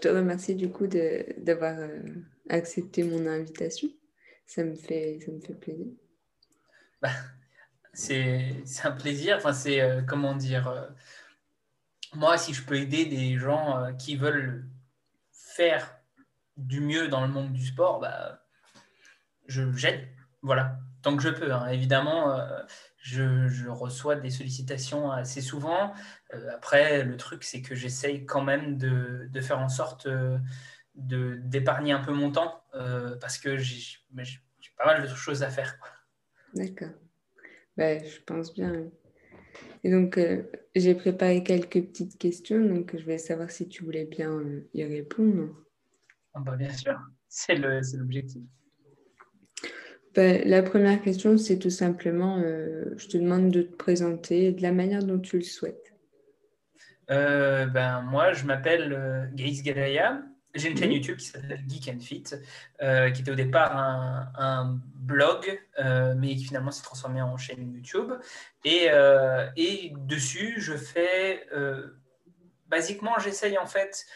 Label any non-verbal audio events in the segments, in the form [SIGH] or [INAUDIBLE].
te remercie du coup d'avoir accepté mon invitation. Ça me fait, ça me fait plaisir. Bah, c'est un plaisir. Enfin, c'est comment dire. moi, si je peux aider des gens qui veulent faire du mieux dans le monde du sport, bah, je j'aide. Voilà, tant que je peux. Hein. Évidemment, euh, je, reçois des sollicitations assez souvent. Euh, après, le truc, c'est que j'essaye quand même de, faire en sorte euh, d'épargner un peu mon temps parce que j'ai pas mal de choses à faire. D'accord. Bah, je pense bien. Et donc, j'ai préparé quelques petites questions, donc je voulais savoir si tu voulais bien y répondre. Ah bah, bien sûr, c'est l'objectif. Ben, la première question, c'est tout simplement, euh, je te demande de te présenter de la manière dont tu le souhaites. Euh, ben, moi, je m'appelle euh, Gaïs Galaya. J'ai une chaîne YouTube qui s'appelle Geek and Fit, qui était au départ un, blog, mais qui finalement s'est transformé en chaîne YouTube. Et, et dessus, je fais, basiquement, j'essaye en fait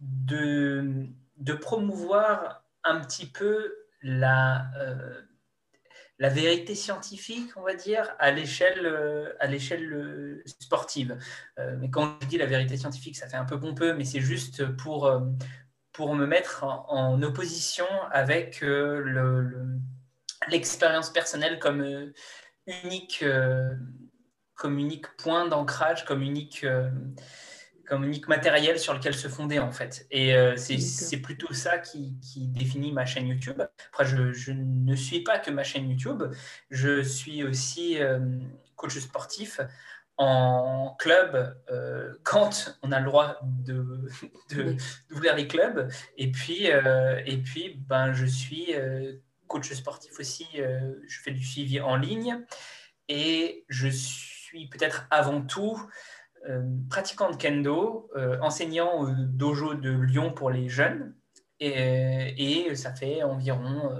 de de promouvoir un petit peu la, euh, la vérité scientifique, on va dire, à l'échelle euh, à l'échelle euh, sportive. mais quand je dis la vérité scientifique, ça fait un peu pompeux, mais c'est juste pour, pour me mettre en, opposition avec l'expérience personnelle comme unique, comme unique point d'ancrage, comme unique comme unique matériel sur lequel se fonder en fait. Et euh, c'est plutôt ça qui, définit ma chaîne YouTube. Après, je, ne suis pas que ma chaîne YouTube, je suis aussi euh, coach sportif en club euh, quand on a le droit [LAUGHS] d'ouvrir de, les clubs. Et puis, et puis ben, je suis coach sportif aussi, je fais du suivi en ligne et je suis peut-être avant tout pratiquant de kendo, euh, enseignant au dojo de Lyon pour les jeunes. Et, ça fait environ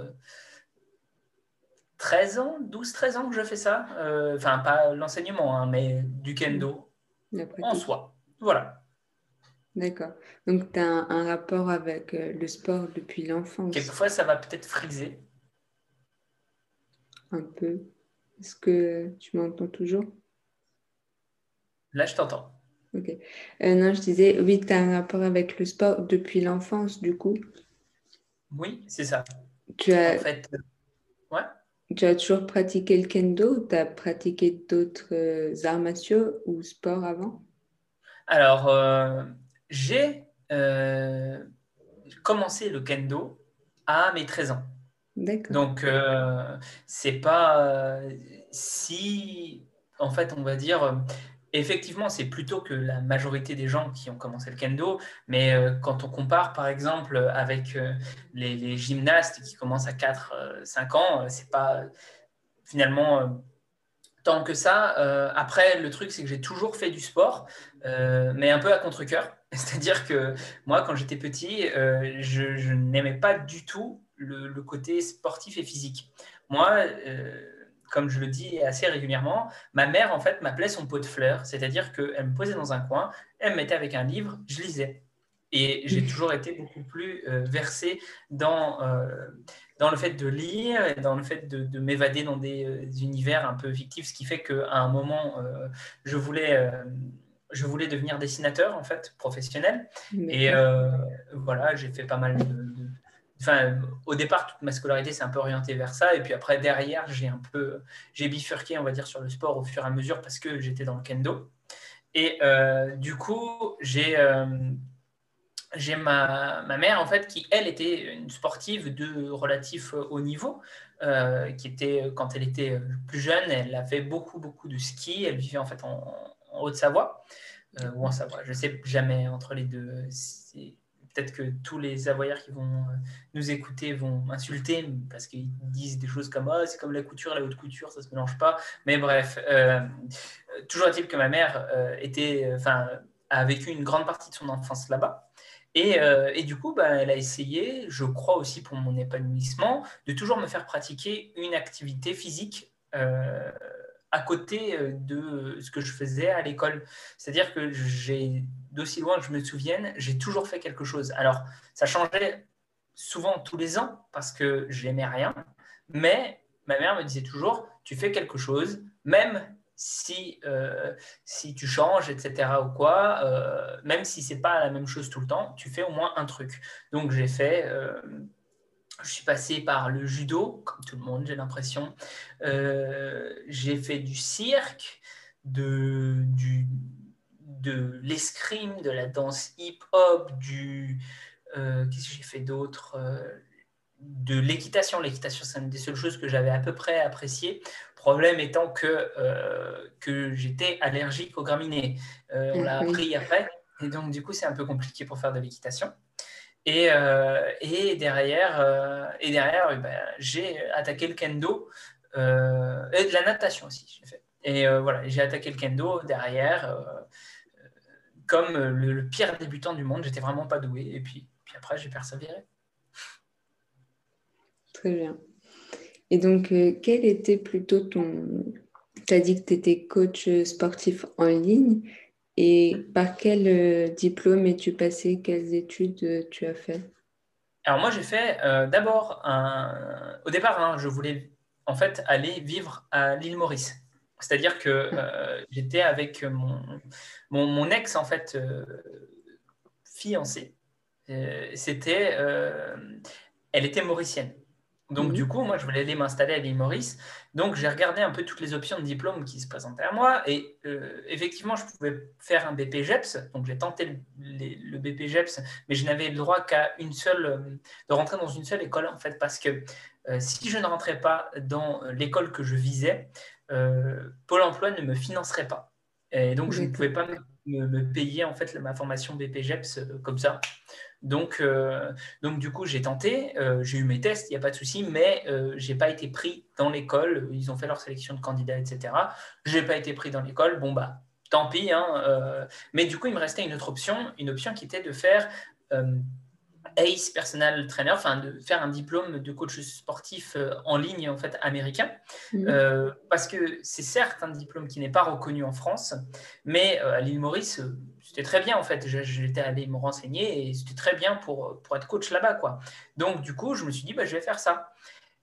13 euh, ans, 12-13 ans que je fais ça. Enfin, pas l'enseignement, hein, mais du kendo en soi. Voilà. D'accord. Donc, tu as un, rapport avec le sport depuis l'enfance. Quelquefois, ça va peut-être friser. Un peu. Est-ce que tu m'entends toujours? Là, je t'entends. Ok. Euh, non, je disais, oui, tu as un rapport avec le sport depuis l'enfance, du coup. Oui, c'est ça. Tu as, en fait, euh, ouais. tu as toujours pratiqué le kendo ou tu as pratiqué d'autres euh, arts martiaux ou sports avant? Alors, j'ai commencé le kendo à mes 13 ans. D'accord. Donc, c'est pas si, en fait, on va dire, Effectivement, c'est plutôt que la majorité des gens qui ont commencé le kendo, mais euh, quand on compare par exemple avec euh, les, gymnastes qui commencent à 4-5 euh, ans, c'est pas finalement tant que ça. après, le truc, c'est que j'ai toujours fait du sport, mais un peu à contre-coeur. [LAUGHS] C'est-à-dire que moi, quand j'étais petit, je, n'aimais pas du tout le, le, côté sportif et physique. Moi, comme je le dis assez régulièrement, ma mère, en fait, m'appelait son pot de fleurs. C'est-à-dire qu'elle me posait dans un coin, elle me mettait avec un livre, je lisais. Et j'ai toujours été beaucoup plus euh, versé dans, euh, dans le fait de lire et dans le fait de, m'évader dans des, euh, univers un peu fictifs, ce qui fait qu'à un moment, je, voulais, je voulais devenir dessinateur, en fait, professionnel. Et voilà, j'ai fait pas mal de, Enfin, au départ, toute ma scolarité s'est un peu orientée vers ça. Et puis après, derrière, j'ai un peu, j'ai bifurqué, on va dire, sur le sport au fur et à mesure parce que j'étais dans le kendo. Et euh, du coup, j'ai euh, ma, ma, mère, en fait, qui, elle, était une sportive de relatif haut niveau, euh, qui était, quand elle était plus jeune, elle a fait beaucoup, beaucoup de ski. Elle vivait, en fait, en, en Haute-Savoie, ou en Savoie, je ne sais jamais entre les deux peut-être que tous les Savoyards qui vont euh, nous écouter vont m'insulter parce qu'ils disent des choses comme oh, c'est comme la couture, la haute couture, ça se mélange pas. Mais bref, euh, toujours est-il que ma mère euh, était, enfin, a vécu une grande partie de son enfance là-bas. Et, et, du coup, bah, elle a essayé, je crois aussi pour mon épanouissement, de toujours me faire pratiquer une activité physique à côté de ce que je faisais à l'école. C'est-à-dire que j'ai, d'aussi loin que je me souvienne, j'ai toujours fait quelque chose. Alors, ça changeait souvent tous les ans parce que j'aimais rien, mais ma mère me disait toujours, tu fais quelque chose, même si, euh, si tu changes, etc. ou quoi, euh, même si c'est pas la même chose tout le temps, tu fais au moins un truc. Donc j'ai fait, euh, je suis passé par le judo, comme tout le monde, j'ai l'impression. j'ai fait du cirque, de, du, de l'escrime, de la danse hip-hop, du... Qu'est-ce que j'ai fait d'autre de l'équitation. L'équitation, c'est une des seules choses que j'avais à peu près appréciées. Problème étant que, euh, que j'étais allergique aux graminées. Euh, on l'a appris après. Et donc, du coup, c'est un peu compliqué pour faire de l'équitation. Et, euh, et, derrière, et derrière eh ben, j'ai attaqué le kendo et de la natation aussi. Fait. Et voilà, j'ai attaqué le kendo derrière. Comme le, le, pire débutant du monde, j'étais vraiment pas doué. Et puis, puis après, j'ai persévéré. Très bien. Et donc, euh, quel était plutôt ton... Tu as dit que tu étais coach sportif en ligne. Et par quel euh, diplôme es-tu passé? Quelles études euh, tu as fait? Alors moi, j'ai fait d'abord, un... au départ, hein, je voulais en fait aller vivre à l'île Maurice. C'est-à-dire que j'étais avec mon, mon, ex, en fait, fiancée. C'était, elle était mauricienne. Donc, du mhm. coup, moi, je voulais aller m'installer à l'île Maurice. Donc, j'ai regardé un peu toutes les options de diplôme qui se présentaient à moi. Et euh, effectivement, je pouvais faire un BPGEPS. Donc, j'ai tenté le, BPGEPS, mais je n'avais le droit qu'à une seule, euh, de rentrer dans une seule école, en fait, parce que euh, si je ne rentrais pas dans l'école que je visais, Pôle emploi ne me financerait pas. Et donc, je ne pouvais pas me, payer, en fait, ma formation BPGEPS comme ça. Donc, euh, donc du coup, j'ai tenté, euh, j'ai eu mes tests, il n'y a pas de souci, mais euh, je n'ai pas été pris dans l'école. Ils ont fait leur sélection de candidats, etc. Je n'ai pas été pris dans l'école. Bon, bah, tant pis. Hein, mais du coup, il me restait une autre option, une option qui était de faire ACE Personal Trainer, enfin de faire un diplôme de coach sportif en ligne en fait américain, mmh. parce que c'est certes un diplôme qui n'est pas reconnu en France, mais à l'île Maurice, c'était très bien en fait. J'étais allé me renseigner et c'était très bien pour, pour être coach là-bas. quoi. Donc du coup, je me suis dit, bah, je vais faire ça.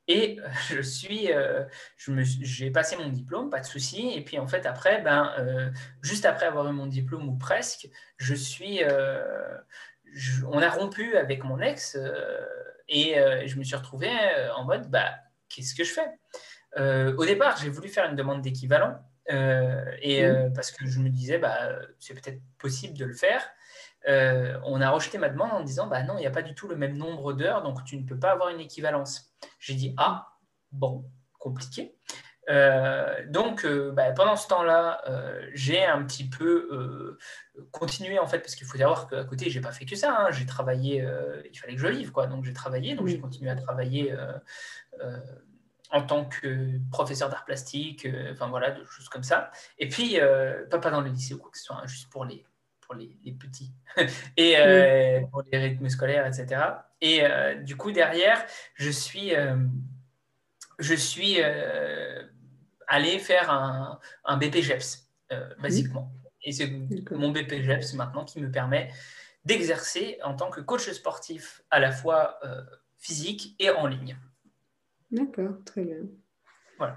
Et [LAUGHS] je suis, euh, j'ai passé mon diplôme, pas de souci. Et puis en fait, après, ben, euh, juste après avoir eu mon diplôme ou presque, je suis, euh, on a rompu avec mon ex et je me suis retrouvé en mode, bah, qu'est-ce que je fais? Au départ, j'ai voulu faire une demande d'équivalent. Euh, et euh, parce que je me disais, bah, c'est peut-être possible de le faire. Euh, on a rejeté ma demande en disant, bah non, il n'y a pas du tout le même nombre d'heures, donc tu ne peux pas avoir une équivalence. J'ai dit, ah, bon, compliqué. donc, bah, pendant ce temps-là, j'ai un petit peu continué en fait, parce qu'il faut savoir qu'à côté, j'ai pas fait que ça. Hein. j'ai travaillé, il fallait que je vive, quoi. Donc, j'ai travaillé, donc j'ai continué à travailler en tant que professeur d'art plastique, euh, enfin voilà, de choses comme ça. Et puis, euh, pas, dans le lycée ou quoi que ce soit, hein, juste pour les, pour les, petits, [LAUGHS] et euh, pour les rythmes scolaires, etc. Et du coup, derrière, je suis, je suis allé faire un, un BPGEPS, basiquement. Et c'est mon BPGEPS maintenant qui me permet d'exercer en tant que coach sportif à la fois physique et en ligne. D'accord, très bien. Voilà.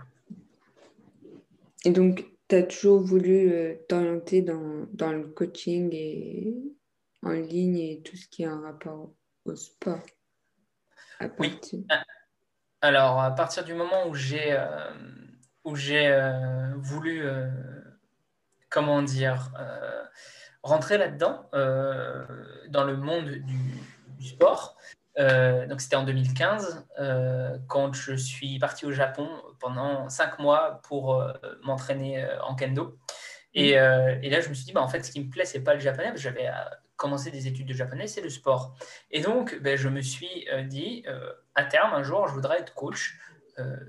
Et donc, tu as toujours voulu euh, t'orienter dans, dans, le coaching et en ligne et tout ce qui est en rapport au sport Oui. Ah, alors, à partir du moment où j'ai euh, où j'ai euh, voulu, comment dire, rentrer là-dedans, dans le monde du, du sport, euh, donc c'était en 2015 euh, quand je suis parti au Japon pendant cinq mois pour euh, m'entraîner en kendo. Et, et, là, je me suis dit, bah, en fait, ce qui me plaît, c'est pas le japonais, parce que j'avais commencé des études de japonais, c'est le sport. Et donc, ben, je me suis dit, à terme, un jour, je voudrais être coach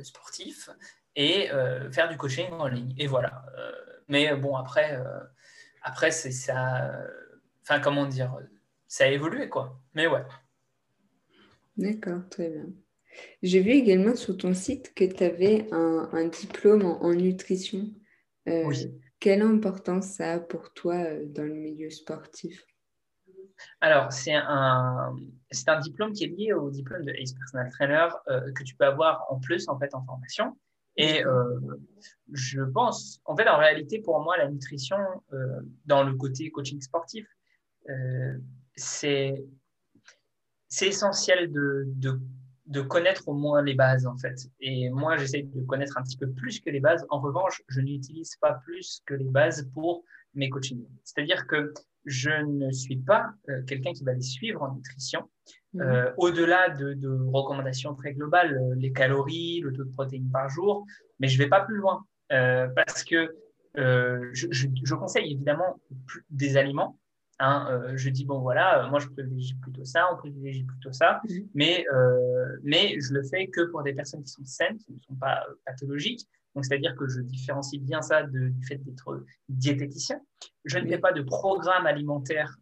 sportif et faire du coaching en ligne. Et voilà. mais bon, après, après c'est ça. Enfin, comment dire Ça a évolué, quoi. Mais ouais. D'accord, très bien. J'ai vu également sur ton site que tu avais un, diplôme en, nutrition. Euh, quelle importance ça a pour toi euh, dans le milieu sportif? Alors, c'est un, c'est un diplôme qui est lié au diplôme de Ace Personal Trainer euh, que tu peux avoir en plus en fait en formation. Et je pense, en fait, en réalité, pour moi, la nutrition, dans le côté coaching sportif, c'est c'est essentiel de, de, de, connaître au moins les bases, en fait. Et moi, j'essaie de connaître un petit peu plus que les bases. En revanche, je n'utilise pas plus que les bases pour mes coachings. C'est-à-dire que je ne suis pas euh, quelqu'un qui va les suivre en nutrition. Mhm. Euh, au-delà de, de, recommandations très globales, euh, les calories, le taux de protéines par jour, mais je ne vais pas plus loin parce que je, je, je, conseille évidemment des aliments Hein, euh, je dis, bon, voilà, euh, moi, je privilégie plutôt ça, on privilégie plutôt ça, mhm. mais, euh, mais je le fais que pour des personnes qui sont saines, qui ne sont pas pathologiques. Donc, c'est-à-dire que je différencie bien ça du fait d'être diététicien. Je ne fais pas de programme alimentaire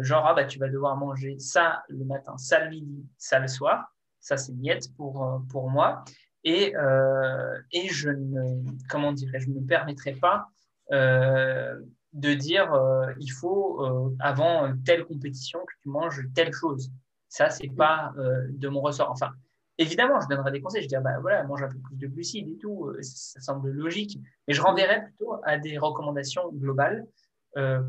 genre, ah, bah, tu vas devoir manger ça le matin, ça le midi, ça le soir. Ça, c'est niette pour, pour moi. Et, et je ne, comment dirais je ne me permettrai pas de dire euh, il faut euh, avant telle compétition que tu manges telle chose. Ça, c'est pas euh, de mon ressort. Enfin, évidemment, je donnerai des conseils. Je dirais, bah voilà, mange un peu plus de glucides et tout. Ça, semble logique. Mais je renverrai plutôt à des recommandations globales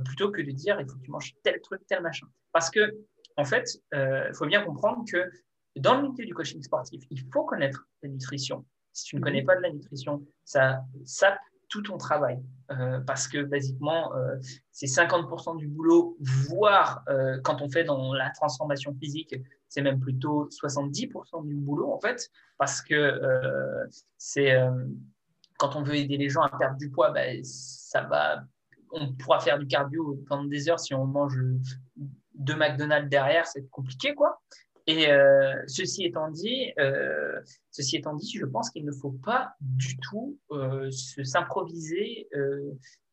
plutôt que de dire il faut que tu manges tel truc, tel machin. Parce que, en fait, il faut bien comprendre que dans le milieu du coaching sportif, il faut connaître la nutrition. Si tu ne connais pas de la nutrition, ça sape tout ton travail. Euh, parce que basiquement, euh, c'est 50% du boulot, voire euh, quand on fait dans la transformation physique, c'est même plutôt 70% du boulot en fait, parce que c'est quand on veut aider les gens à perdre du poids, ben, ça va, on pourra faire du cardio pendant des heures si on mange deux McDonald's derrière, c'est compliqué quoi. Et euh, ceci, étant dit, euh, ceci étant dit, je pense qu'il ne faut pas du tout euh, s'improviser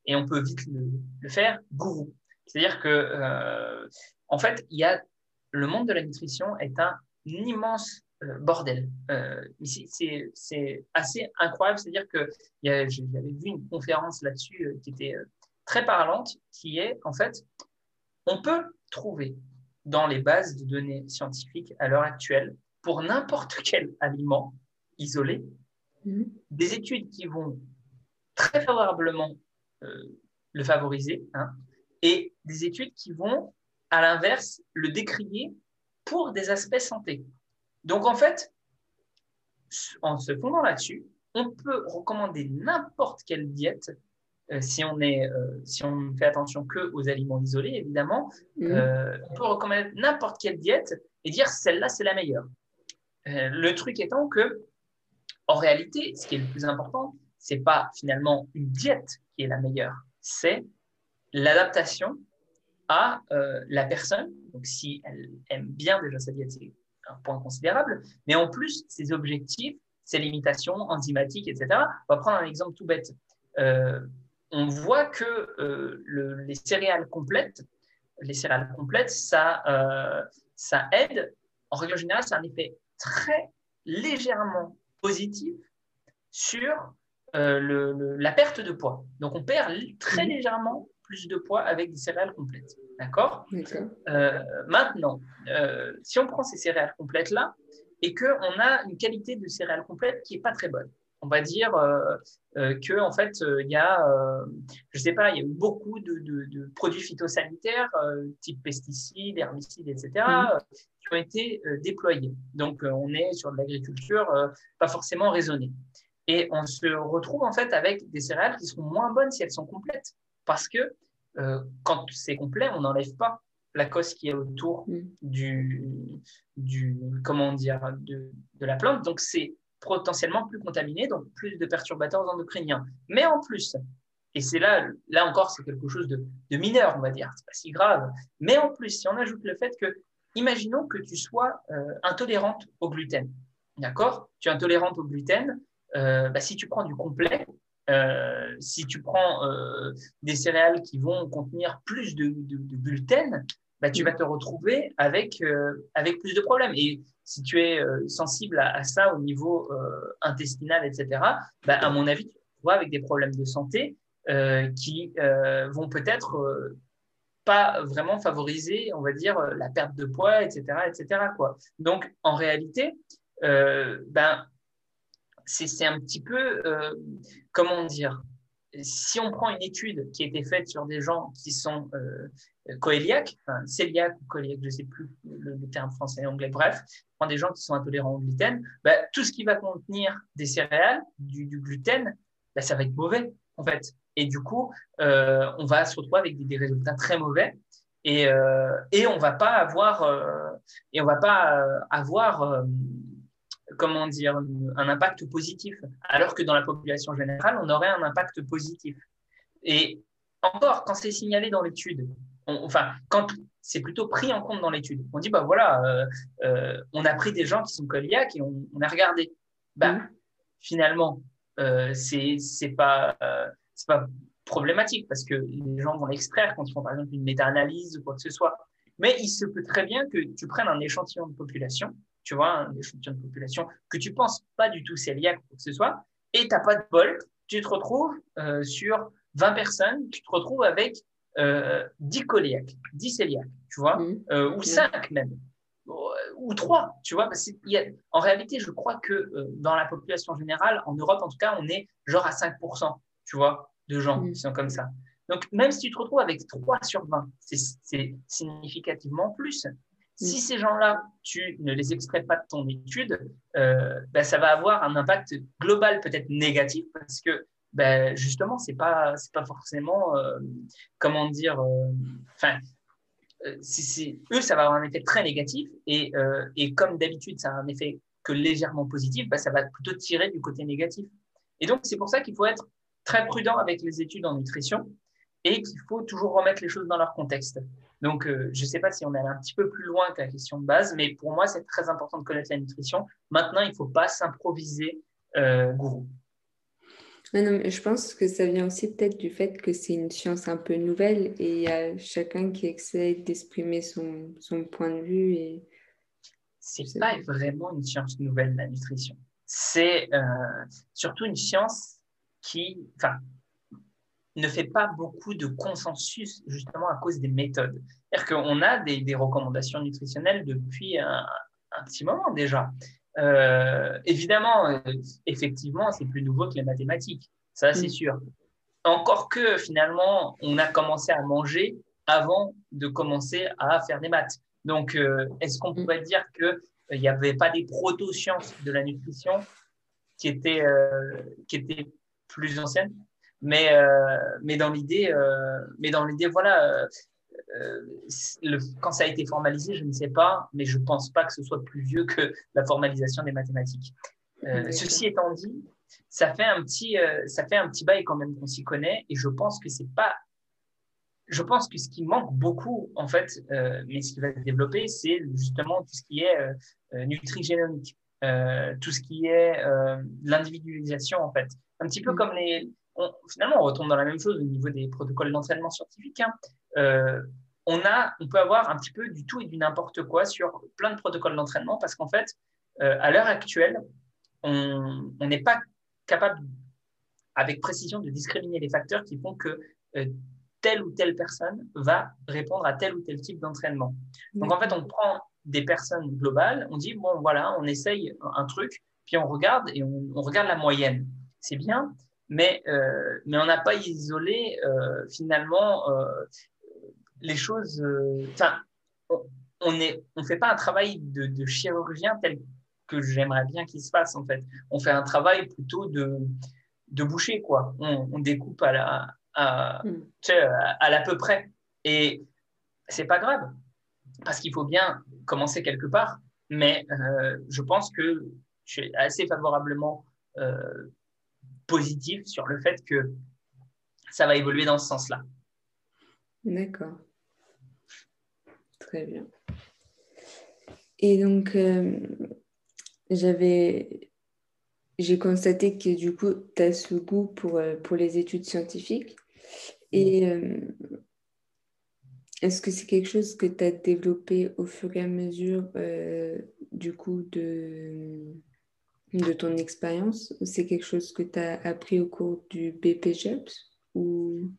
et on peut vite le, faire gourou. C'est-à-dire que, en fait, il y a le monde de la nutrition est un immense bordel. c'est assez incroyable. C'est-à-dire que j'avais vu une conférence là-dessus qui était très parlante, qui est en fait, on peut trouver dans les bases de données scientifiques à l'heure actuelle pour n'importe [LAUGHS] quel aliment isolé, mhm. des études qui vont très favorablement euh, le favoriser hein, et des études qui vont, à l'inverse, le décrier pour des aspects santé. Donc, en fait, en se fondant là-dessus, on peut recommander n'importe quelle diète si, on est, euh, si on fait attention que aux aliments isolés, évidemment, mhm. euh, on peut recommander n'importe quelle diète et dire celle-là, c'est la meilleure. le truc étant que, en réalité, ce qui est le plus important, c'est pas finalement une diète qui est la meilleure, c'est l'adaptation à la personne. Donc, si elle aime bien déjà sa diète, c'est un point considérable, mais en plus, ses objectifs, ses limitations enzymatiques, etc. On va prendre un exemple tout bête on voit que euh, les céréales complètes, les céréales complètes, ça, euh, ça aide, en règle générale, c'est un effet très légèrement positif sur euh, la perte de poids. Donc, on perd très légèrement plus de poids avec des céréales complètes. D'accord? Maintenant, si on prend ces céréales complètes-là et qu'on a une qualité de céréales complètes qui n'est pas très bonne, on va dire euh, euh, que en fait euh, il y a, je sais pas, il y a eu beaucoup de, produits phytosanitaires type pesticides, herbicides, etc. Mm. qui ont été déployés. Donc on est sur de l'agriculture pas forcément raisonnée. Et on se retrouve en fait avec des céréales qui seront moins bonnes si elles sont complètes, parce que quand c'est complet, on n'enlève pas la cosse qui est autour mm. du, du, comment dire, de, de la plante. Donc c'est potentiellement plus contaminés, donc plus de perturbateurs endocriniens. Mais en plus, et c'est là, là encore, c'est quelque chose de, mineur, on va dire, c'est pas si grave. Mais en plus, si on ajoute le fait que, imaginons que tu sois euh, intolérante au gluten, d'accord? Tu es intolérante au gluten, euh, bah, si tu prends du complet, euh, si tu prends des céréales qui vont contenir plus de, gluten, bah, tu vas te retrouver avec, avec plus de problèmes. Et si tu es sensible à, ça au niveau intestinal, etc., bah, à mon avis, tu retrouves avec des problèmes de santé qui vont peut-être pas vraiment favoriser, on va dire, la perte de poids, etc. etc. Donc, en réalité, euh, ben, c'est un petit peu, euh, comment dire, si on prend une étude qui a été faite sur des gens qui sont euh, coéliaques, ou coéliaques, je ne sais plus le, terme français et anglais, bref, on prend des gens qui sont intolérants au gluten, ben, tout ce qui va contenir des céréales, du, gluten, ben, ça va être mauvais, en fait. Et du coup, euh, on va se retrouver avec des, résultats très mauvais et, et on on va pas avoir comment dire, un impact positif, alors que dans la population générale, on aurait un impact positif. Et encore, quand c'est signalé dans l'étude, enfin, quand c'est plutôt pris en compte dans l'étude, on dit, bah voilà, euh, euh, on a pris des gens qui sont coliaques et on, a regardé. Bah, mmh. finalement, euh, c'est pas, euh, pas problématique parce que les gens vont l'extraire quand ils font par exemple une méta-analyse ou quoi que ce soit. Mais il se peut très bien que tu prennes un échantillon de population tu vois, un échantillon de population que tu penses pas du tout cœliaque ou que ce soit, et tu n'as pas de bol, tu te retrouves euh, sur 20 personnes, tu te retrouves avec euh, 10 cœliaques, 10 cœliaques, tu vois, mmh. euh, ou 5 même, ou 3, tu vois. en réalité, je crois que euh, dans la population générale, en Europe en tout cas, on est genre à 5%, tu vois, de gens mmh. qui sont comme ça. Donc, même si tu te retrouves avec 3 sur 20, c'est significativement plus. Si mm. ces gens-là, tu ne les extrais pas de ton étude, ben, ça va avoir un impact global peut-être négatif parce que ben, justement, ce n'est pas, pas forcément, euh, comment dire, euh, enfin, eux, ça va avoir un effet très négatif et, et comme d'habitude, ça a un effet que légèrement positif, ben, ça va plutôt tirer du côté négatif. Et donc, c'est pour ça qu'il faut être très prudent avec les études en nutrition et qu'il faut toujours remettre les choses dans leur contexte. Donc, euh, je ne sais pas si on est un petit peu plus loin que la question de base, mais pour moi, c'est très important de connaître la nutrition. Maintenant, il ne faut pas s'improviser euh, gourou. je pense que ça vient aussi peut-être du fait que c'est une science un peu nouvelle et il y a chacun qui essaie d'exprimer son, son, point de vue. Et... C'est pas vraiment une science nouvelle, la nutrition. C'est euh, surtout une science qui, enfin, ne fait pas beaucoup de consensus justement à cause des méthodes. C'est-à-dire qu'on a des, recommandations nutritionnelles depuis un, petit moment déjà. Euh, évidemment, euh, effectivement, c'est plus nouveau que les mathématiques, ça c'est mm. sûr. Encore que finalement, on a commencé à manger avant de commencer à faire des maths. Donc, euh, est-ce qu'on mm. pourrait dire qu'il n'y avait pas des proto-sciences de la nutrition qui étaient, qui étaient plus anciennes? Mais, euh, mais dans l'idée, euh, mais dans l'idée, voilà, euh, le, quand ça a été formalisé, je ne sais pas, mais je ne pense pas que ce soit plus vieux que la formalisation des mathématiques. ceci étant dit, ça fait un petit, ça fait un petit bail quand même qu'on s'y connaît, et je pense que c'est pas je pense que ce qui manque beaucoup, en fait, mais ce qui va se développer, c'est justement tout ce qui est euh, nutrigénomique, tout ce qui est l'individualisation, en fait. Un petit peu mm. comme les, finalement, on retombe dans la même chose au niveau des protocoles d'entraînement scientifique. Hein. Euh, on, a, on peut avoir un petit peu du tout et du n'importe quoi sur plein de protocoles d'entraînement parce qu'en fait, euh, à l'heure actuelle, on n'est pas capable avec précision de discriminer les facteurs qui font que euh, telle ou telle personne va répondre à tel ou tel type d'entraînement. Donc en fait, on prend des personnes globales, on dit, bon voilà, on essaye un truc, puis on regarde et on, on regarde la moyenne. C'est bien, mais, euh, mais on n'a pas isolé euh, finalement euh, les choses. Enfin, on ne on fait pas un travail de, de, chirurgien tel que j'aimerais bien qu'il se fasse en fait. On fait un travail plutôt de, de boucher quoi. On, on découpe à la à, mm. à, l'à peu près et c'est pas grave parce qu'il faut bien commencer quelque part. Mais je pense que je suis assez favorablement euh, positif sur le fait que ça va évoluer dans ce sens-là. D'accord. Très bien. Et donc, euh, j'avais, j'ai constaté que du coup, tu as ce goût pour, euh, pour les études scientifiques. Et, euh, est-ce que c'est quelque chose que tu as développé au fur et à mesure du coup de, de ton expérience c'est quelque chose que tu as appris au cours du BPGEPS ou...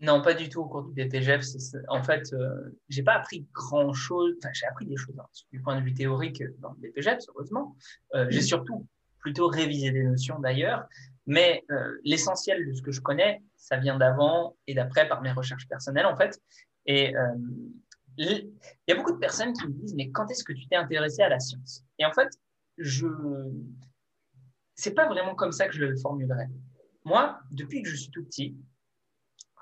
Non, pas du tout au cours du BPGEPS. En fait, je j'ai pas appris grand-chose. Enfin, j'ai appris des choses hein, du point de vue théorique dans le BPGEPS, heureusement. j'ai mm. surtout plutôt révisé des notions d'ailleurs. Mais euh, l'essentiel de ce que je connais, ça vient d'avant et d'après par mes recherches personnelles, en fait. Et euh, il y a beaucoup de personnes qui me disent, mais quand est-ce que tu t'es intéressé à la science? Et en fait, je c'est pas vraiment comme ça que je le formulerais. Moi, depuis que je suis tout petit,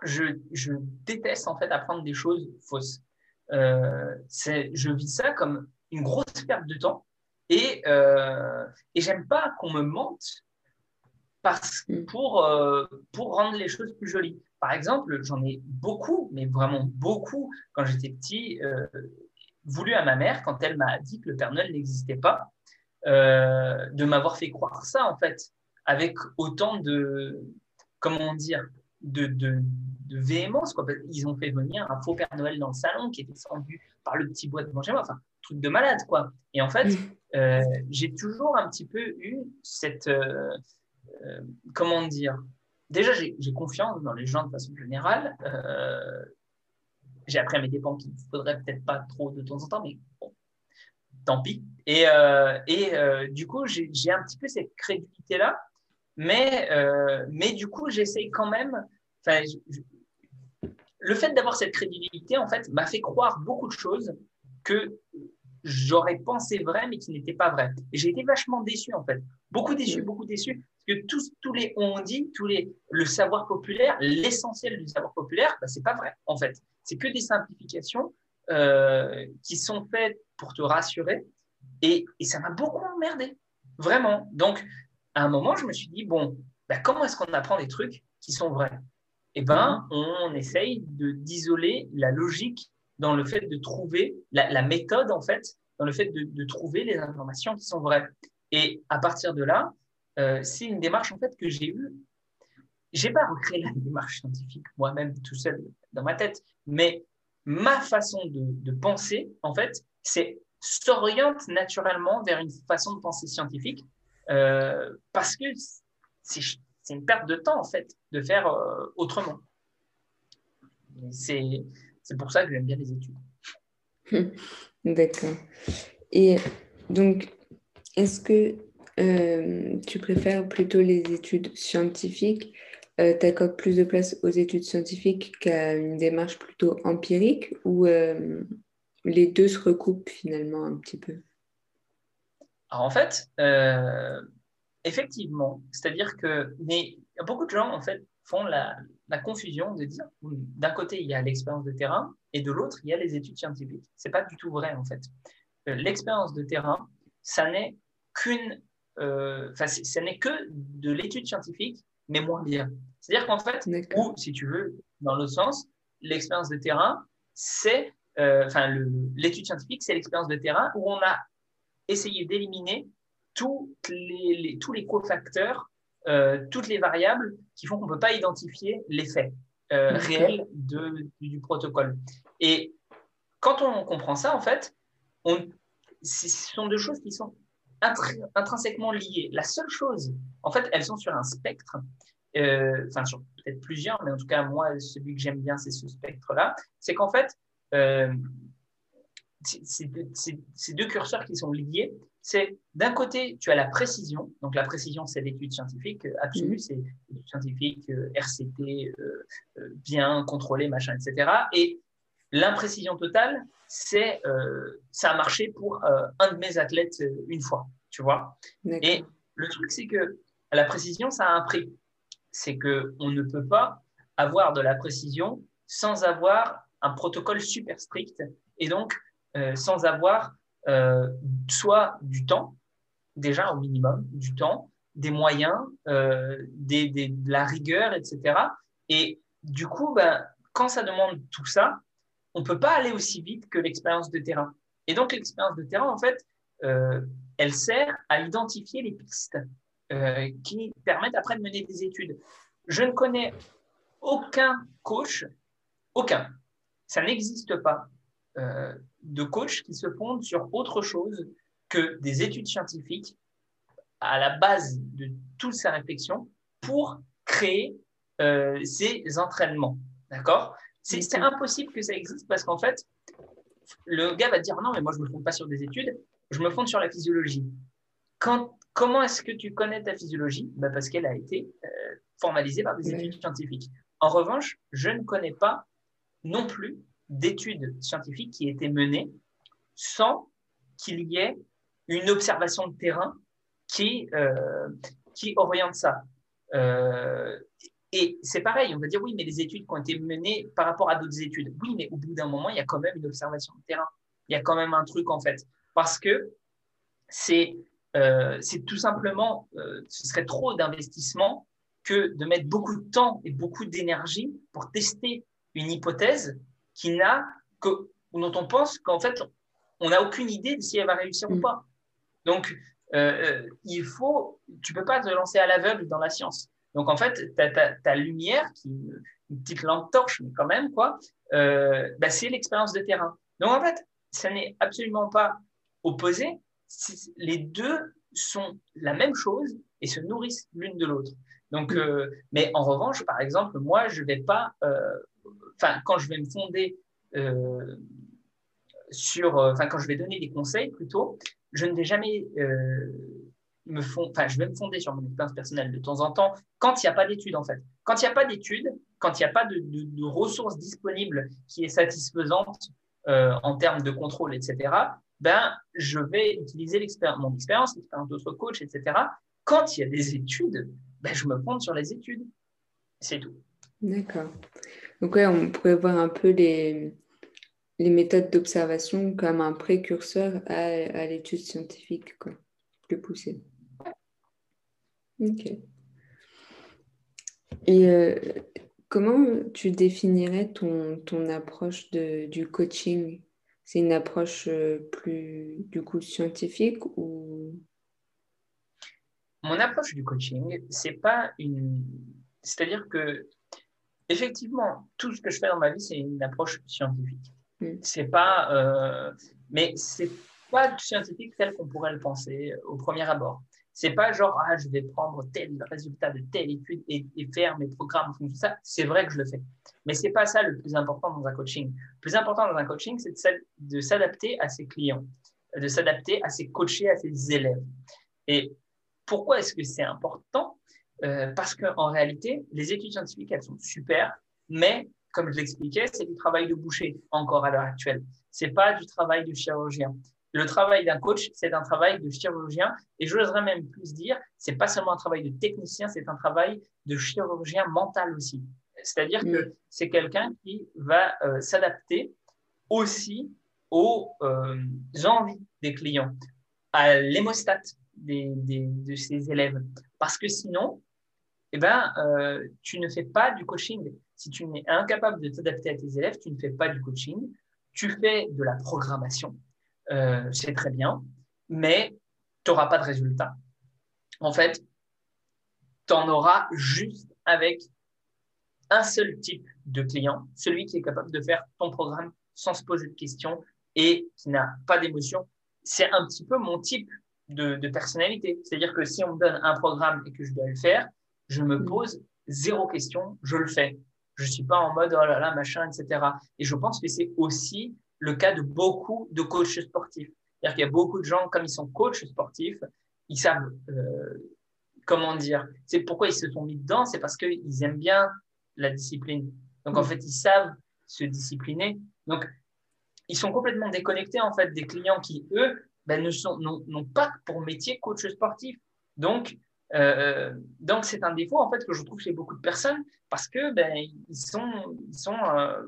je, je déteste en fait apprendre des choses fausses. Euh, je vis ça comme une grosse perte de temps et, euh, et j'aime pas qu'on me mente parce, mm. pour, euh, pour rendre les choses plus jolies. Par exemple, j'en ai beaucoup, mais vraiment beaucoup, quand j'étais petit, euh, voulu à ma mère, quand elle m'a dit que le Père Noël n'existait pas, euh, de m'avoir fait croire ça, en fait, avec autant de, comment dire, de, de, de véhémence. Quoi. Ils ont fait venir un faux Père Noël dans le salon qui était descendu par le petit bois de moi. Enfin, truc de malade, quoi. Et en fait, mm. j'ai toujours un petit peu eu cette euh, comment dire Déjà, j'ai confiance dans les gens de façon générale. Euh, j'ai appris à mes dépens qu'il ne faudrait peut-être pas trop de temps en temps, mais tant pis. Et, euh, et du coup, j'ai un petit peu cette crédulité-là, mais, mais du coup, j'essaye quand même. le fait d'avoir cette crédibilité, en fait, m'a fait croire beaucoup de choses que j'aurais pensé vraies, mais qui n'étaient pas vraies. Et j'ai été vachement déçu, en fait. Beaucoup déçu, beaucoup déçu que tous, tous les on dit, tous les, le savoir populaire, l'essentiel du savoir populaire, bah, c'est pas vrai en fait. C'est que des simplifications euh, qui sont faites pour te rassurer et, et ça m'a beaucoup emmerdé, vraiment. Donc, à un moment, je me suis dit, bon, bah, comment est-ce qu'on apprend des trucs qui sont vrais? Eh ben, on essaye d'isoler la logique dans le fait de trouver, la, la, méthode en fait, dans le fait de, de trouver les informations qui sont vraies. Et à partir de là, euh, c'est une démarche en fait que j'ai eue. J'ai pas recréé la démarche scientifique moi-même tout seul dans ma tête, mais ma façon de, penser, en fait, s'oriente naturellement vers une façon de penser scientifique euh, parce que c'est une perte de temps en fait de faire euh, autrement. C'est pour ça que j'aime bien les études. [LAUGHS] D'accord. Et donc, est-ce que euh, tu préfères plutôt les études scientifiques euh, Tu accordes plus de place aux études scientifiques qu'à une démarche plutôt empirique ou les deux se recoupent finalement un petit peu Alors en fait, effectivement, c'est-à-dire que mais beaucoup de gens en fait font la, la confusion de dire d'un côté il y a l'expérience de terrain et de l'autre il y a les études scientifiques. C'est pas du tout vrai en fait. l'expérience de terrain, ça n'est qu'une euh, ce n'est que de l'étude scientifique, mais moins bien. C'est-à-dire qu'en fait, ou si tu veux, dans l'autre sens, l'expérience de terrain, c'est, euh, enfin, l'étude scientifique, c'est l'expérience de terrain où on a essayé d'éliminer tous les, tous les cofacteurs, euh, toutes les variables qui font qu'on ne peut pas identifier l'effet réel de, du protocole. Et quand on comprend ça, en fait, on, ce sont deux choses qui sont intrinsèquement liées. La seule chose, en fait, elles sont sur un spectre, euh, enfin sur peut-être plusieurs, mais en tout cas, moi, celui que j'aime bien, c'est ce spectre-là. C'est qu'en fait, euh, ces deux curseurs qui sont liés, c'est d'un côté, tu as la précision. Donc la précision, c'est l'étude scientifique absolue, mmh. c'est l'étude scientifique, euh, RCT, bien contrôlé, machin, etc. Et l'imprécision totale, c'est euh, ça a marché pour euh, un de mes athlètes euh, une fois, tu vois. Et le truc, c'est que la précision, ça a un prix. C'est que on ne peut pas avoir de la précision sans avoir un protocole super strict et donc sans avoir soit du temps, déjà au minimum, du temps, des moyens, des, des, de la rigueur, etc. Et du coup, ben, quand ça demande tout ça, on ne peut pas aller aussi vite que l'expérience de terrain. Et donc, l'expérience de terrain, en fait, euh, elle sert à identifier les pistes euh, qui permettent après de mener des études. Je ne connais aucun coach, aucun, ça n'existe pas euh, de coach qui se fonde sur autre chose que des études scientifiques à la base de toute sa réflexion pour créer euh, ces entraînements. D'accord? C'est impossible que ça existe parce qu'en fait, le gars va dire non, mais moi je ne me fonde pas sur des études, je me fonde sur la physiologie. Quand, comment est-ce que tu connais ta physiologie? Bah Parce qu'elle a été euh, formalisée par des études scientifiques. En revanche, je ne connais pas non plus d'études scientifiques qui étaient menées sans qu'il y ait une observation de terrain qui, euh, qui oriente ça. Euh, et c'est pareil, on va dire oui, mais les études qui ont été menées par rapport à d'autres études. Oui, mais au bout d'un moment, il y a quand même une observation de terrain. Il y a quand même un truc en fait. Parce que c'est euh, c'est tout simplement, ce serait trop d'investissement que de mettre beaucoup de temps et beaucoup d'énergie pour tester une hypothèse qui n'a que, dont on pense qu'en fait, on n'a aucune idée de si elle va réussir ou mm. pas. Donc, euh, euh, il faut, tu peux pas te lancer à l'aveugle dans la science. Donc, en fait, ta, lumière, qui une petite lampe torche, mais quand même, quoi, euh, bah, c'est l'expérience de terrain. Donc, en fait, ça n'est absolument pas opposé. Les deux sont la même chose et se nourrissent l'une de l'autre. Donc, mm. mais en revanche, par exemple, moi, je vais pas enfin, quand je vais me fonder euh, sur, euh, enfin, quand je vais donner des conseils plutôt, je ne vais jamais euh, me fonder, enfin, je vais me fonder sur mon expérience personnelle de temps en temps quand il n'y a pas d'études en fait. Quand il n'y a pas d'études, quand il n'y a pas de, ressources disponibles qui est satisfaisante en termes de contrôle, etc., ben, je vais utiliser mon expérience, l'expérience d'autres coachs, etc. Quand il y a des études, ben, je me fonde sur les études. C'est tout. D'accord. Donc, ouais, on pourrait voir un peu les, les méthodes d'observation comme un précurseur à, à l'étude scientifique, quoi, plus poussée. Ok. Et euh, comment tu définirais ton, ton approche de, du coaching? C'est une approche euh, plus, du coup, scientifique ou... Mon approche du coaching, c'est pas une... C'est-à-dire que effectivement, tout ce que je fais dans ma vie, c'est une approche scientifique. Mm. C'est pas, euh, mais c'est pas scientifique tel qu'on pourrait le penser au premier abord. C'est pas genre ah je vais prendre tel résultat de telle étude et, faire mes programmes tout ça. C'est vrai que je le fais, mais c'est pas ça le plus important dans un coaching. Le plus important dans un coaching, c'est de s'adapter à ses clients, de s'adapter à ses coachés, à ses élèves. Et pourquoi est-ce que c'est important? Euh, parce qu'en réalité, les études scientifiques, elles sont super, mais comme je l'expliquais, c'est du travail de boucher encore à l'heure actuelle. C'est pas du travail de chirurgien. Le travail d'un coach, c'est un travail de chirurgien, et j'oserais même plus dire, c'est pas seulement un travail de technicien, c'est un travail de chirurgien mental aussi. C'est-à-dire que mm. c'est quelqu'un qui va euh, s'adapter aussi aux euh, envies des clients, à l'hémostat de ses élèves. Parce que sinon, eh ben, euh, tu ne fais pas du coaching. Si tu es incapable de t'adapter à tes élèves, tu ne fais pas du coaching. Tu fais de la programmation. Euh, c'est très bien, mais tu n'auras pas de résultat. En fait, tu en auras juste avec un seul type de client, celui qui est capable de faire ton programme sans se poser de questions et qui n'a pas d'émotion. C'est un petit peu mon type de, de personnalité. C'est-à-dire que si on me donne un programme et que je dois le faire, je me pose zéro question, je le fais. Je ne suis pas en mode oh là là, machin, etc. Et je pense que c'est aussi le cas de beaucoup de coachs sportifs. C'est-à-dire qu'il y a beaucoup de gens, comme ils sont coachs sportifs, ils savent euh, comment dire. C'est pourquoi ils se sont mis dedans, c'est parce qu'ils aiment bien la discipline. Donc en fait, ils savent se discipliner. Donc ils sont complètement déconnectés en fait des clients qui eux ben, n'ont pas pour métier coach sportif. Donc euh, donc, c'est un défaut en fait que je trouve chez beaucoup de personnes parce que ben, ils sont, ils sont euh,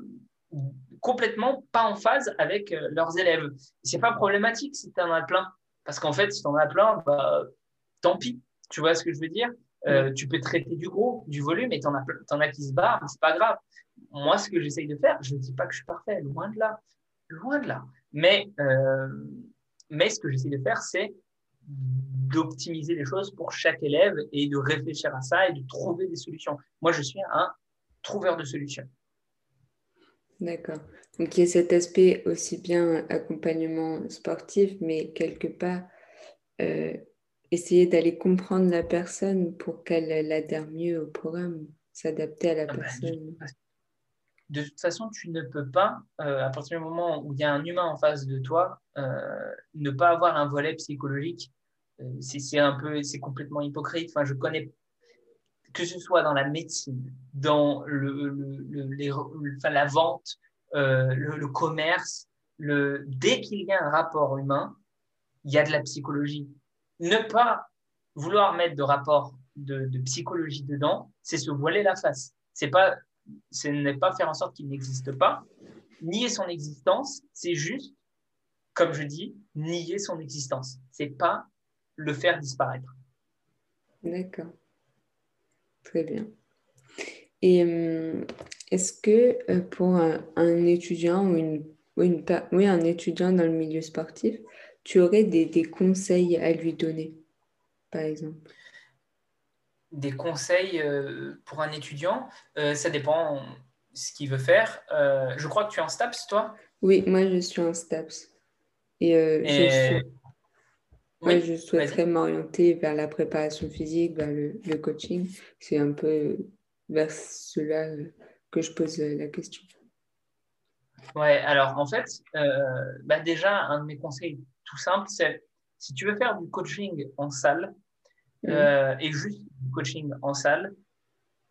complètement pas en phase avec euh, leurs élèves. C'est pas problématique si tu en as plein parce qu'en fait, si tu en as plein, bah, tant pis. Tu vois ce que je veux dire? Tu peux traiter du gros, du volume, et tu en, en, as qui se barrent, c'est pas grave. Moi, ce que j'essaye de faire, je ne dis pas que je suis parfait, loin de là, loin de là. Mais, mais ce que j'essaie de faire, c'est d'optimiser les choses pour chaque élève et de réfléchir à ça et de trouver des solutions. Moi, je suis un trouveur de solutions. D'accord. Donc il y a cet aspect aussi bien accompagnement sportif, mais quelque part euh, essayer d'aller comprendre la personne pour qu'elle adhère mieux au programme, s'adapter à la ah bah, personne. De, toute façon, tu ne peux pas, euh, à partir du moment où il y a un humain en face de toi, euh, ne pas avoir un volet psychologique. c'est un peu, c'est complètement hypocrite. Enfin, je connais que ce soit dans la médecine, dans le, la vente, euh, le, commerce, dès qu'il y a un rapport humain, il y a de la psychologie. Ne pas vouloir mettre de rapport de, psychologie dedans, c'est se voiler la face. C'est pas, ce n'est pas faire en sorte qu'il n'existe pas. Nier son existence, c'est juste, comme je dis, nier son existence. C'est pas le faire disparaître. D'accord. Très bien. Et hum, est-ce que euh, pour un, étudiant ou une, oui, un étudiant dans le milieu sportif, tu aurais des conseils à lui donner, par exemple? Des conseils euh, pour un étudiant, euh, ça dépend ce qu'il veut faire. je crois que tu es en STAPS, toi? Oui, moi je suis en STAPS. Et, je, je souhaiterais m'orienter vers la préparation physique, vers le, le coaching. C'est un peu vers cela que je pose la question. Ouais, alors en fait, euh, bah déjà, un de mes conseils tout simple, c'est si tu veux faire du coaching en salle. Euh, et juste du coaching en salle,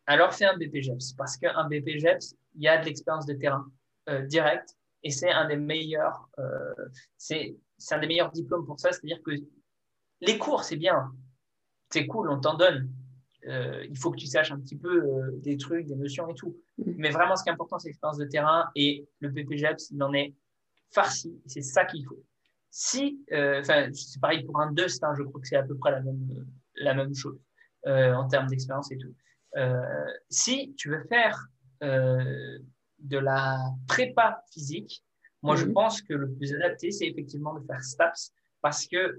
alors fais un BPGEPS parce qu'un BPGEPS, il y a de l'expérience de terrain euh, direct et c'est un des meilleurs, c'est un des meilleurs diplômes pour ça. C'est-à-dire que les cours, c'est bien, c'est cool, on t'en donne, euh, il faut que tu saches un petit peu euh, des trucs, des notions et tout. Mm. Mais vraiment, ce qui est important, c'est l'expérience de terrain et le PPGEPS, il en est farci. C'est ça qu'il faut. Si, euh, enfin, c'est pareil pour un hein, je crois que c'est à peu près la même, la même chose en termes d'expérience et tout. si tu veux faire de la prépa physique, moi, je mm. pense que le plus adapté, c'est effectivement de faire STAPS parce que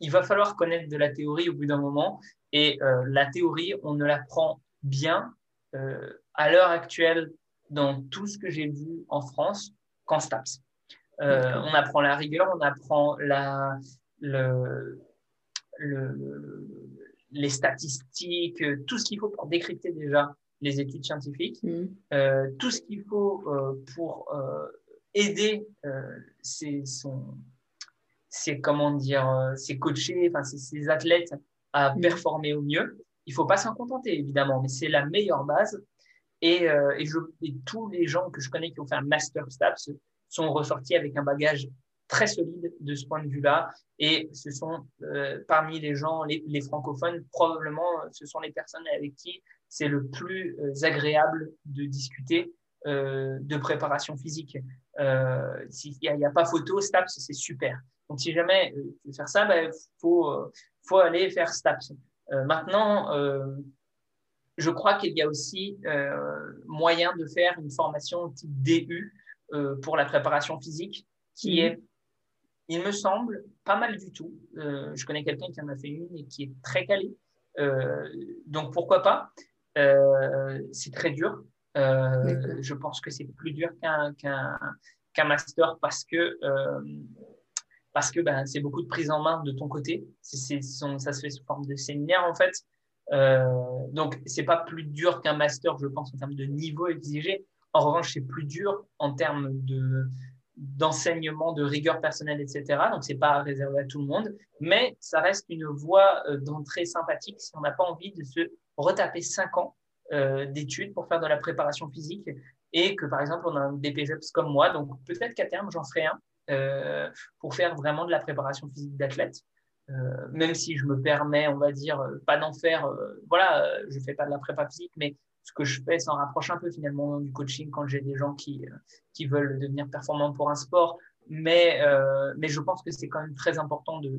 il va falloir connaître de la théorie au bout d'un moment et euh, la théorie, on ne l'apprend bien euh, à l'heure actuelle dans tout ce que j'ai vu en France qu'en STAPS. Euh, on apprend la rigueur, on apprend la, le, les statistiques, tout ce qu'il faut pour décrypter déjà les études scientifiques, mm. tout ce qu'il faut pour aider ces, comment dire, ces coachés, enfin ces athlètes à mm. performer au mieux. Il faut pas s'en contenter, évidemment, mais c'est la meilleure base. Et, euh, et, je, tous les gens que je connais qui ont fait un Master STAPS sont ressortis avec un bagage très solide de ce point de vue-là. Et ce sont euh, parmi les gens, les, les, francophones, probablement, ce sont les personnes avec qui c'est le plus euh, agréable de discuter de préparation physique. S'il n'y a, a, pas photo, STAPS, c'est super. Donc, si jamais tu veux faire ça, il ben, faut, faut aller faire STAPS. Euh, maintenant, euh, je crois qu'il y a aussi euh, moyen de faire une formation type DU pour la préparation physique qui mhm. est, il me semble, pas mal du tout. je connais quelqu'un qui en a fait une et qui est très calé. donc pourquoi pas? C'est très dur. je pense que c'est plus dur qu'un master parce que parce que ben, c'est beaucoup de prise en main de ton côté. ça se fait sous forme de séminaire en fait. Euh, donc, c'est pas plus dur qu'un master, je pense, en termes de niveau exigé. En revanche, c'est plus dur en termes de, d'enseignement, de rigueur personnelle, etc. Donc, c'est pas réservé à tout le monde, mais ça reste une voie euh, d'entrée sympathique si on n'a pas envie de se retaper cinq ans euh, d'études pour faire de la préparation physique et que, par exemple, on a un BPGEPS comme moi. Donc, peut-être qu'à terme, j'en ferai un. Euh, pour faire vraiment de la préparation physique d'athlète. Même si je me permets, on va dire, pas d'en faire, voilà, je fais pas de la prépa physique, mais ce que je fais s'en rapproche un peu finalement du coaching quand j'ai des gens qui, qui veulent devenir performants pour un sport. Mais, mais je pense que c'est quand même très important de,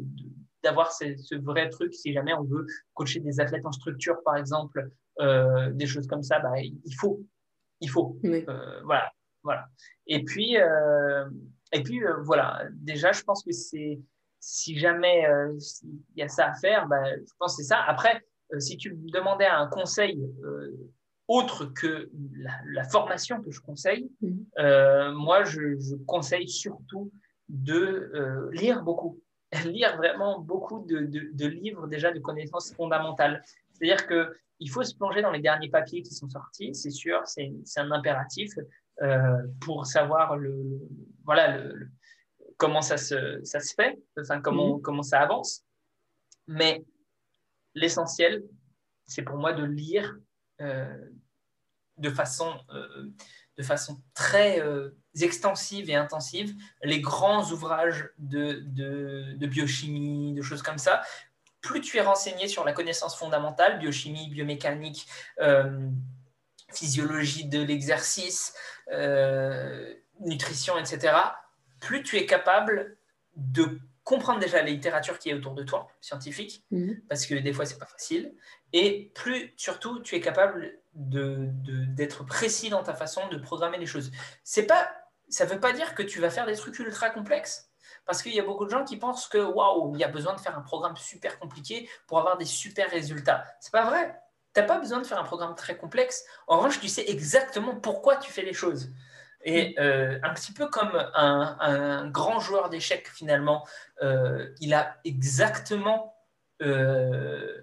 d'avoir ce, ce, vrai truc si jamais on veut coacher des athlètes en structure, par exemple, des choses comme ça, bah, il faut. Il faut. voilà, voilà. Et puis, et puis, euh, voilà, déjà, je pense que c'est, si jamais euh, il y a ça à faire, bah, je pense que c'est ça. Après, euh, si tu demandais un conseil autre que la, formation que je conseille, mmh. euh, moi, je, conseille surtout de euh, lire beaucoup. [LAUGHS] lire vraiment beaucoup de, livres déjà de connaissances fondamentales. C'est-à-dire qu'il faut se plonger dans les derniers papiers qui sont sortis, c'est sûr, c'est un impératif euh, pour savoir le, voilà, le, comment ça se, ça se fait, enfin, comment, mmh. comment ça avance. Mais l'essentiel, c'est pour moi de lire euh, de, façon, euh, de façon très euh, extensive et intensive les grands ouvrages de, de, biochimie, de choses comme ça. Plus tu es renseigné sur la connaissance fondamentale, biochimie, biomécanique, physiologie de l'exercice, nutrition, etc., plus tu es capable de comprendre déjà la littérature qui est autour de toi, scientifique, mhm. parce que des fois, c'est pas facile. Et plus, surtout, tu es capable d'être de, précis dans ta façon de programmer les choses. C'est pas, ça veut pas dire que tu vas faire des trucs ultra complexes, parce qu'il y a beaucoup de gens qui pensent que waouh, il y a besoin de faire un programme super compliqué pour avoir des super résultats. C'est pas vrai. Tu n'as pas besoin de faire un programme très complexe. En revanche, tu sais exactement pourquoi tu fais les choses. Et euh, un petit peu comme un, grand joueur d'échecs, finalement, euh, il a exactement euh,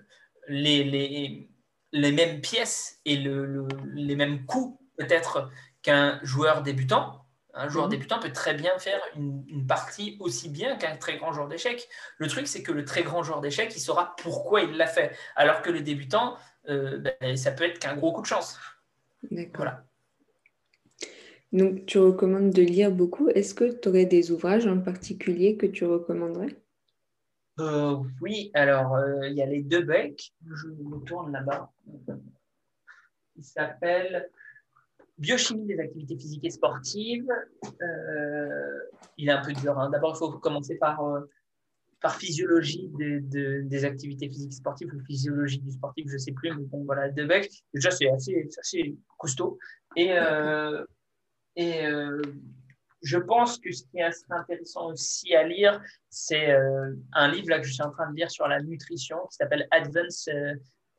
les, les, les, mêmes pièces et le, les mêmes coups, peut-être, qu'un joueur débutant. Un joueur mm. débutant peut très bien faire une, partie aussi bien qu'un très grand joueur d'échecs. Le truc, c'est que le très grand joueur d'échecs, il saura pourquoi il l'a fait. Alors que le débutant, ben, ça peut être qu'un gros coup de chance. Voilà. Donc, tu recommandes de lire beaucoup. Est-ce que tu aurais des ouvrages en particulier que tu recommanderais? Euh, Oui, alors euh, il y a les deux becs. Je me tourne là-bas. Il s'appelle Biochimie des activités physiques et sportives. Euh, il est un peu dur. Hein. D'abord, il faut commencer par, par physiologie des, activités physiques et sportives ou physiologie du sportif, je ne sais plus. Mais bon, voilà, deux becs. Déjà, c'est assez, assez costaud. Et et euh, je pense que ce qui est intéressant aussi à lire, c'est euh, un livre là, que je suis en train de lire sur la nutrition qui s'appelle Advanced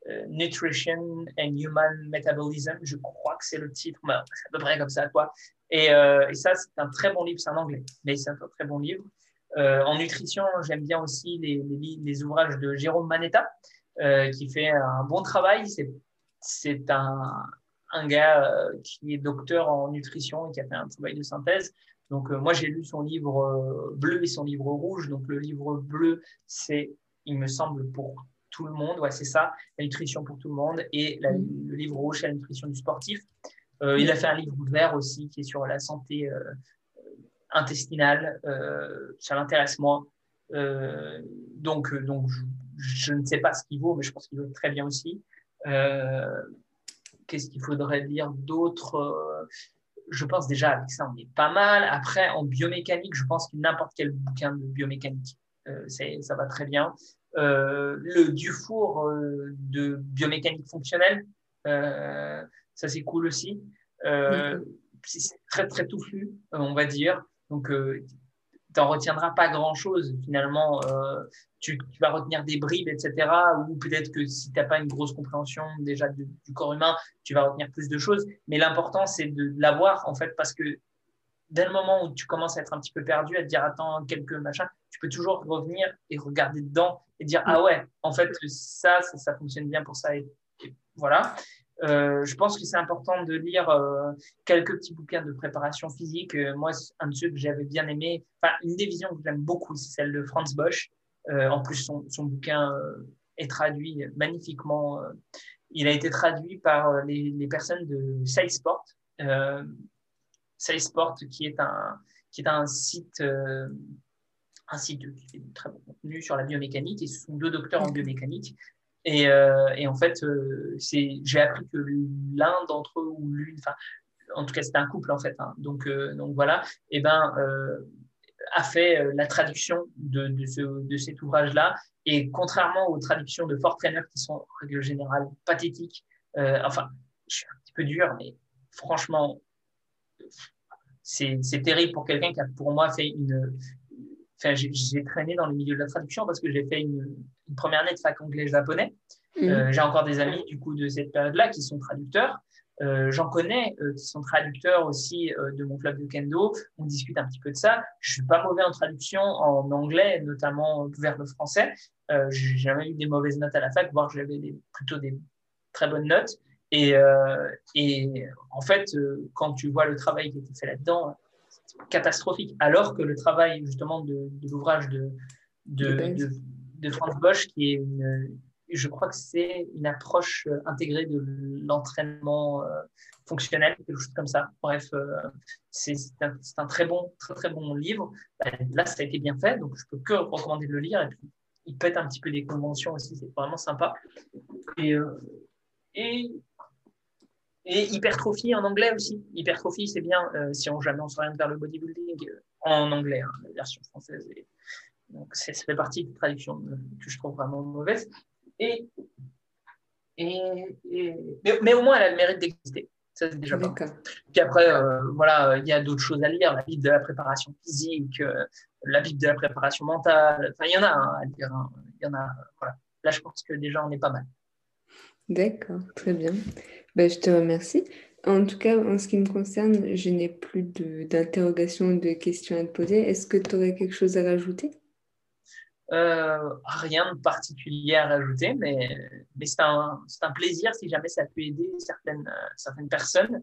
euh, Nutrition and Human Metabolism. Je crois que c'est le titre, c'est à peu près comme ça, quoi. Et, et ça, c'est un très bon livre, c'est en anglais, mais c'est un très bon livre. en nutrition, j'aime bien aussi les, les, les, ouvrages de Jérôme Manetta, qui fait un bon travail. C'est un, un gars euh, qui est docteur en nutrition et qui a fait un travail de synthèse. Donc, euh, moi, j'ai lu son livre euh, bleu et son livre rouge. Donc, le livre bleu, c'est, il me semble, pour tout le monde. Ouais, c'est ça, la nutrition pour tout le monde. Et le livre rouge, c'est la nutrition du sportif. il a fait un livre vert aussi qui est sur la santé intestinale. ça m'intéresse, moi. donc, donc je, je, ne sais pas ce qu'il vaut, mais je pense qu'il vaut très bien aussi. Qu'est-ce qu'il faudrait lire d'autre euh, Je pense déjà avec ça, on est pas mal. Après, en biomécanique, je pense que n'importe quel bouquin de biomécanique, euh, ça va très bien. Euh, le Dufour de biomécanique fonctionnelle, ça c'est cool aussi. c'est très très touffu, on va dire. Donc, tu n'en retiendras pas grand-chose. Finalement, euh, tu, vas retenir des bribes, etc. Ou peut-être que si tu n'as pas une grosse compréhension déjà du, corps humain, tu vas retenir plus de choses. Mais l'important, c'est de l'avoir, en fait, parce que dès le moment où tu commences à être un petit peu perdu, à te dire, attends, quelques machins, tu peux toujours revenir et regarder dedans et dire, ah ouais, en fait, ça, ça, fonctionne bien pour ça. et voilà. Euh, je pense que c'est important de lire euh, quelques petits bouquins de préparation physique. Euh, moi, un de ceux que j'avais bien aimé, enfin, une des visions que j'aime beaucoup, c'est celle de Franz Bosch. en plus, son, son bouquin est traduit magnifiquement. il a été traduit par les, les personnes de Salesport. Salesport, qui est un, qui est un site un site qui fait du très bon contenu sur la biomécanique et ce sont deux docteurs en biomécanique et, euh, et en fait, euh, j'ai appris que l'un d'entre eux ou l'une, enfin, en tout cas, c'était un couple en fait. Hein, donc, euh, donc voilà, ben, a fait la traduction de cet ouvrage-là. Et contrairement aux traductions de Fort Trainer qui sont en règle générale pathétiques, enfin, je suis un petit peu dur, mais franchement, c'est terrible pour quelqu'un qui a, pour moi, fait une, Enfin, j'ai traîné dans le milieu de la traduction parce que j'ai fait une, première année de fac anglais-japonais. Mhm. Euh, j'ai encore des amis du coup de cette période-là qui sont traducteurs. J'en connais qui sont traducteurs aussi de mon club de kendo. On discute un petit peu de ça. Je suis pas mauvais en traduction en anglais, notamment vers le français. J'ai jamais eu des mauvaises notes à la fac, voire j'avais plutôt des très bonnes notes. Et, et en fait, quand tu vois le travail qui a été fait là-dedans, catastrophique. Alors que le travail justement de, l'ouvrage de, de, de, Franz Bosch, qui est une, je crois que c'est une approche intégrée de l'entraînement euh, fonctionnel, quelque chose comme ça. Bref, euh, c'est un, très bon, très très bon livre. Bah, là, ça a été bien fait, donc je peux que recommander de le lire. Et puis, il pète un petit peu des conventions aussi, c'est vraiment sympa. Et, euh, et et hypertrophie en anglais aussi. Hypertrophie, c'est bien euh, si on jamais on s'oriente vers le bodybuilding euh, en anglais, hein, la version française. Donc, ça fait partie des traductions euh, que je trouve vraiment mauvaises. Et, et, mais, au moins, elle a le mérite d'exister. Ça, c'est déjà pas. Puis après, voilà, il y a d'autres choses à lire. La Bible de la préparation physique, la Bible de la préparation mentale. Enfin, il y en a hein, à lire. Hein. Il y en a, voilà. Là, je pense que déjà, on est pas mal. D'accord, très bien. Ben, je te remercie. En tout cas, en ce qui me concerne, je n'ai plus d'interrogations, de, de, questions à te poser. Est-ce que tu aurais quelque chose à rajouter? Euh, Rien de particulier à rajouter, mais, c'est un, plaisir si jamais ça peut aider certaines, certaines personnes.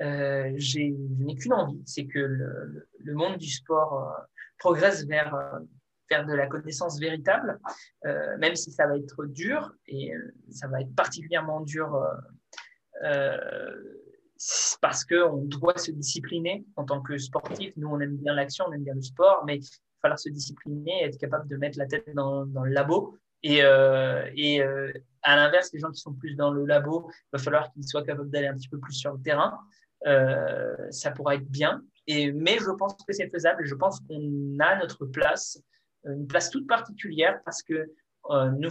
Euh, je n'ai qu'une envie, c'est que le, monde du sport euh, progresse vers, de la connaissance véritable, euh, même si ça va être dur, et euh, ça va être particulièrement dur euh, parce qu'on doit se discipliner en tant que sportif. Nous, on aime bien l'action, on aime bien le sport, mais falloir se discipliner, être capable de mettre la tête dans, le labo. Et, et à l'inverse, les gens qui sont plus dans le labo, il va falloir qu'ils soient capables d'aller un petit peu plus sur le terrain. ça pourra être bien. Et, mais je pense que c'est faisable. Je pense qu'on a notre place une place toute particulière parce que euh, nous,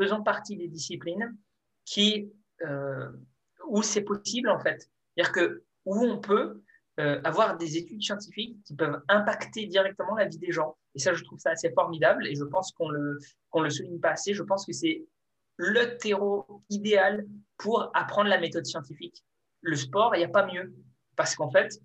faisons partie des disciplines qui, euh, où c'est possible en fait. C'est-à-dire que où on peut euh, avoir des études scientifiques qui peuvent impacter directement la vie des gens. Et ça, je trouve ça assez formidable et je pense qu'on le, qu'on le souligne pas assez. Je pense que c'est le terreau idéal pour apprendre la méthode scientifique. Le sport, il n'y a pas mieux parce qu'en fait,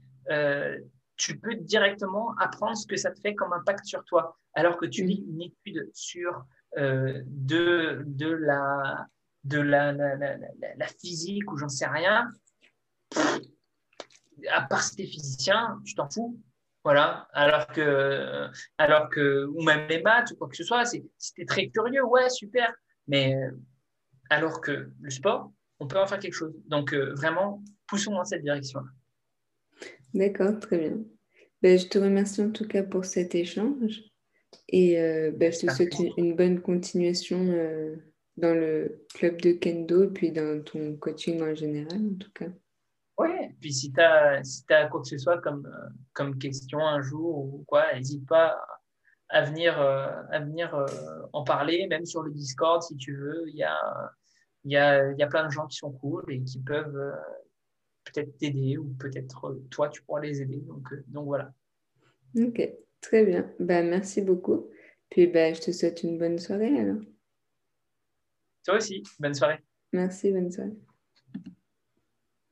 tu peux directement apprendre ce que ça te fait comme impact sur toi. Alors que tu lis une étude sur euh, de, de, la, de la, la, physique ou j'en sais rien, à part si tu es physicien, tu t'en fous. Voilà. Alors que, alors que, ou même les maths ou quoi que ce soit, si tu es très curieux, ouais, super. Mais alors que le sport, on peut en faire quelque chose. Donc, euh, vraiment, poussons dans cette direction-là. D'accord, très bien. Ben, je te remercie en tout cas pour cet échange et euh, ben, je te souhaite une, bonne continuation euh, dans le club de kendo et puis dans ton coaching en général en tout cas. Puis si tu as, si as quoi que ce soit comme, euh, comme question un jour ou quoi, n'hésite pas à venir, à venir en parler, même sur le Discord si tu veux. Il y a, il y, a, il y a plein de gens qui sont cool et qui peuvent peut-être t'aider ou peut-être euh, toi, tu pourras les aider. Donc, euh, donc voilà. Ok, très bien. Bah, merci beaucoup. Puis bah, je te souhaite une bonne soirée alors. Toi aussi, bonne soirée. Merci, bonne soirée.